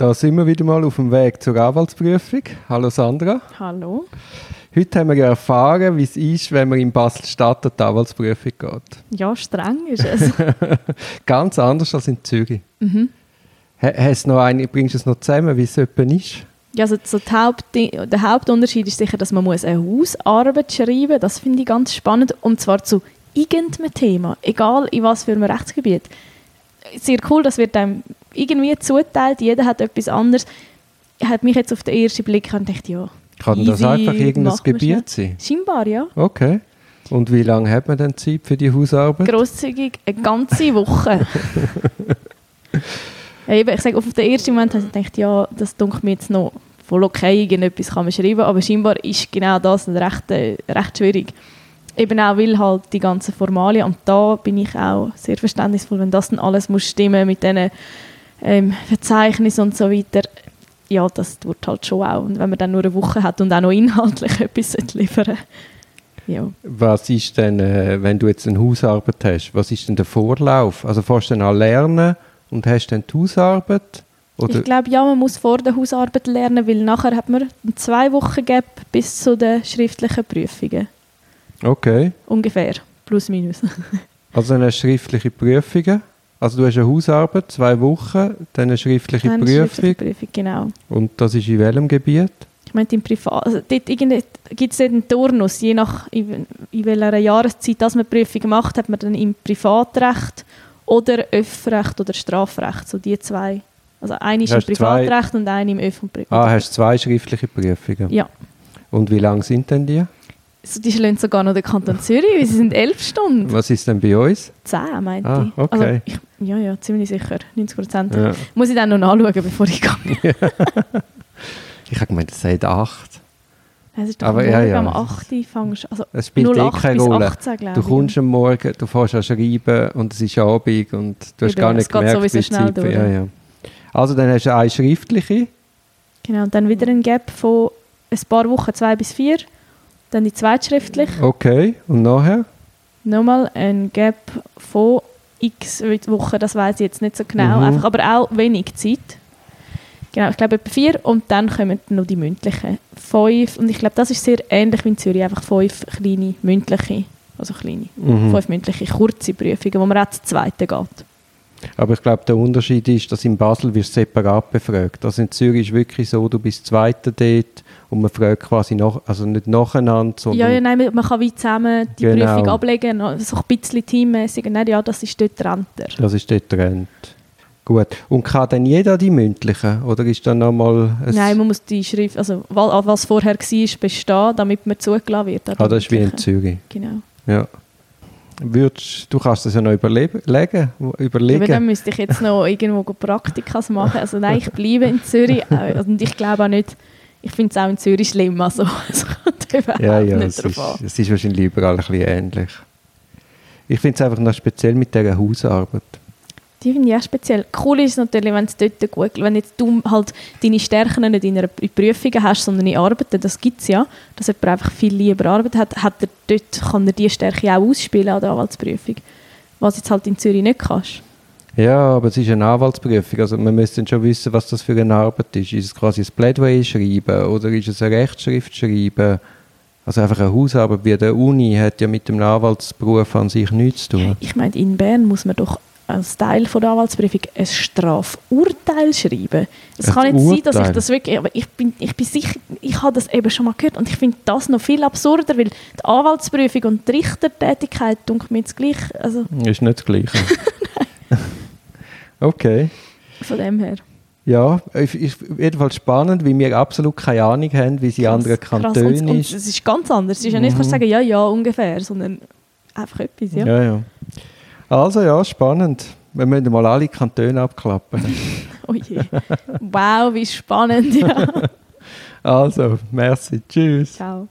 Da sind wir wieder mal auf dem Weg zur Anwaltsprüfung. Hallo Sandra. Hallo. Heute haben wir ja erfahren, wie es ist, wenn man in Basel-Stadt an die Anwaltsprüfung geht. Ja, streng ist es. Ganz anders als in Zürich. mhm. Ha- Hast noch eine, bringst du es noch zusammen, wie es etwa ist? Ja, also so Haupt, der Hauptunterschied ist sicher, dass man muss eine Hausarbeit schreiben muss. Das finde ich ganz spannend. Und zwar zu irgendeinem Thema, egal in was für einem Rechtsgebiet. Sehr cool, das wird einem irgendwie zuteilt. Jeder hat etwas anderes. Hat mich jetzt auf den ersten Blick und dachte, ja, Kann das einfach irgendein Gebiet sein? scheinbar ja. Okay. Und wie lange hat man dann Zeit für die Hausarbeit? Grosszügig eine ganze Woche. ja, eben, ich sage, auf den ersten Moment habe ich gedacht, ja, das dunkelt mir jetzt noch voll okay, irgendetwas kann man schreiben, aber scheinbar ist genau das recht, äh, recht schwierig. Eben auch, weil halt die ganzen Formalien, und da bin ich auch sehr verständnisvoll, wenn das dann alles muss stimmen mit diesen ähm, Verzeichnissen und so weiter, ja, das tut halt schon auch. Und wenn man dann nur eine Woche hat und auch noch inhaltlich etwas liefern ja. Was ist denn, äh, wenn du jetzt eine Hausarbeit hast, was ist denn der Vorlauf? Also fährst du dann an lernen und hast dann die Hausarbeit? Oder? Ich glaube, ja, man muss vor der Hausarbeit lernen, weil nachher hat man zwei Wochen Gap bis zu den schriftlichen Prüfungen. Okay. Ungefähr. Plus, minus. Also du schriftliche Prüfungen. Also du hast eine Hausarbeit, zwei Wochen, dann eine schriftliche Dann Prüfung. schriftliche Prüfung, genau. Und das ist in welchem Gebiet? Ich meine, im Privat, also dort gibt es einen Turnus, je nach in, in welcher Jahreszeit dass man die Prüfung macht, hat man dann im Privatrecht oder Öffrecht oder Strafrecht, so die zwei. Also eine ist im Hast zwei- Privatrecht und eine im Öff- und Privat. Ah, hast zwei schriftliche Prüfungen. Ja. Und wie lang sind denn die? So, die schlagen sogar noch den Kanton Zürich, weil sie sind elf Stunden. Was ist denn bei uns? Zehn, meinte Ah, ich. okay. Also ich. Ja, ja, ziemlich sicher. 90 Prozent. Ja. Muss ich dann noch nachschauen, bevor ich gehe. Ich habe gemeint, es sind acht. Es ist doch Aber ja, ja. am 8. Uhr fängst also Es spielt eh 08 keine Rolle. 18, glaube Du kommst am Morgen, du fährst an schreiben und es ist Abend und du hast Eben, gar nicht gemerkt, wie die schnell Zeit durch. ja, ja. Also dann hast du eine schriftliche. Genau, und dann wieder ein Gap von ein paar Wochen, zwei bis vier. Dann die zweitschriftlich. Okay. Und nachher? Nochmal ein Gap von x Wochen, das weiß ich jetzt nicht so genau. Mhm. Einfach, aber auch wenig Zeit. Genau, ich glaube etwa vier und dann kommen noch die mündlichen. Fünf, und ich glaube, das ist sehr ähnlich wie in Zürich, einfach fünf kleine mündliche, also kleine, Mhm. fünf mündliche kurze Prüfungen, wo man auch zur zweiten geht. Aber ich glaube, der Unterschied ist, dass in Basel wirst du separat befragt. Also in Zürich ist wirklich so, du bist Zweiter dort und man fragt quasi nach, also nicht nacheinander, sondern Ja, ja, nein, man kann wie zusammen die Genau. Prüfung ablegen, so ein bisschen teammäßig. Nein, ja, das ist dort Renter. das ist dort getrennt. Gut. Und kann dann jeder die mündlichen? Oder ist dann nochmal ein... Nein, man muss die Schrift, also wa- was vorher war, bestehen, damit man zugelassen wird. ah, das ist wie in. Zürich. Genau. Ja. Würdest, du kannst das ja noch überleben, legen, Aber überlegen. dann müsste ich jetzt noch irgendwo Praktikas machen. Also nein, ich bleibe in Zürich. Äh, Und ich glaube auch nicht, ich finde es auch in Zürich schlimm. Also es kommt überhaupt ja, ja, nicht es drauf ist, an. es ist wahrscheinlich überall ein bisschen ähnlich. Ich finde es einfach noch speziell mit dieser Hausarbeit. Die finde ich auch speziell. Cool ist es natürlich, wenn es dort gut, wenn jetzt du halt deine Stärken nicht in einer in Prüfungen hast, sondern in Arbeiten, das gibt es ja, dass jemand einfach viel lieber Arbeit hat, hat er dort, kann er diese Stärke auch ausspielen an der Anwaltsprüfung. Was jetzt halt in Zürich nicht kannst. Ja, aber es ist eine Anwaltsprüfung. Also man müsste dann schon wissen, was das für eine Arbeit ist. Ist es quasi ein Plädoyer schreiben oder ist es eine Rechtsschrift schreiben? Also einfach eine Hausarbeit wie der Uni hat ja mit dem Anwaltsberuf an sich nichts zu tun. Ich meine, in Bern muss man doch als Teil von der Anwaltsprüfung ein Strafurteil schreiben. Es kann nicht sein, dass ich Urteil? das wirklich, aber ich bin, ich bin sicher, ich habe das eben schon mal gehört und ich finde das noch viel absurder, weil die Anwaltsprüfung und die Richtertätigkeit dunkelt mir jetzt gleich, also Ist nicht das Gleiche. okay. von dem her. Ja, es ist jedenfalls spannend, weil wir absolut keine Ahnung haben, wie es in anderen. Kantonen Und, und ist. es ist ganz anders. Es ist ja nicht, du sagen, ja, ja, ungefähr, sondern einfach etwas, ja. Ja, ja. Also ja, spannend. Wir müssen mal alle Kantone abklappen. Oh je. Wow, wie spannend, ja. Also, merci. Tschüss. Ciao.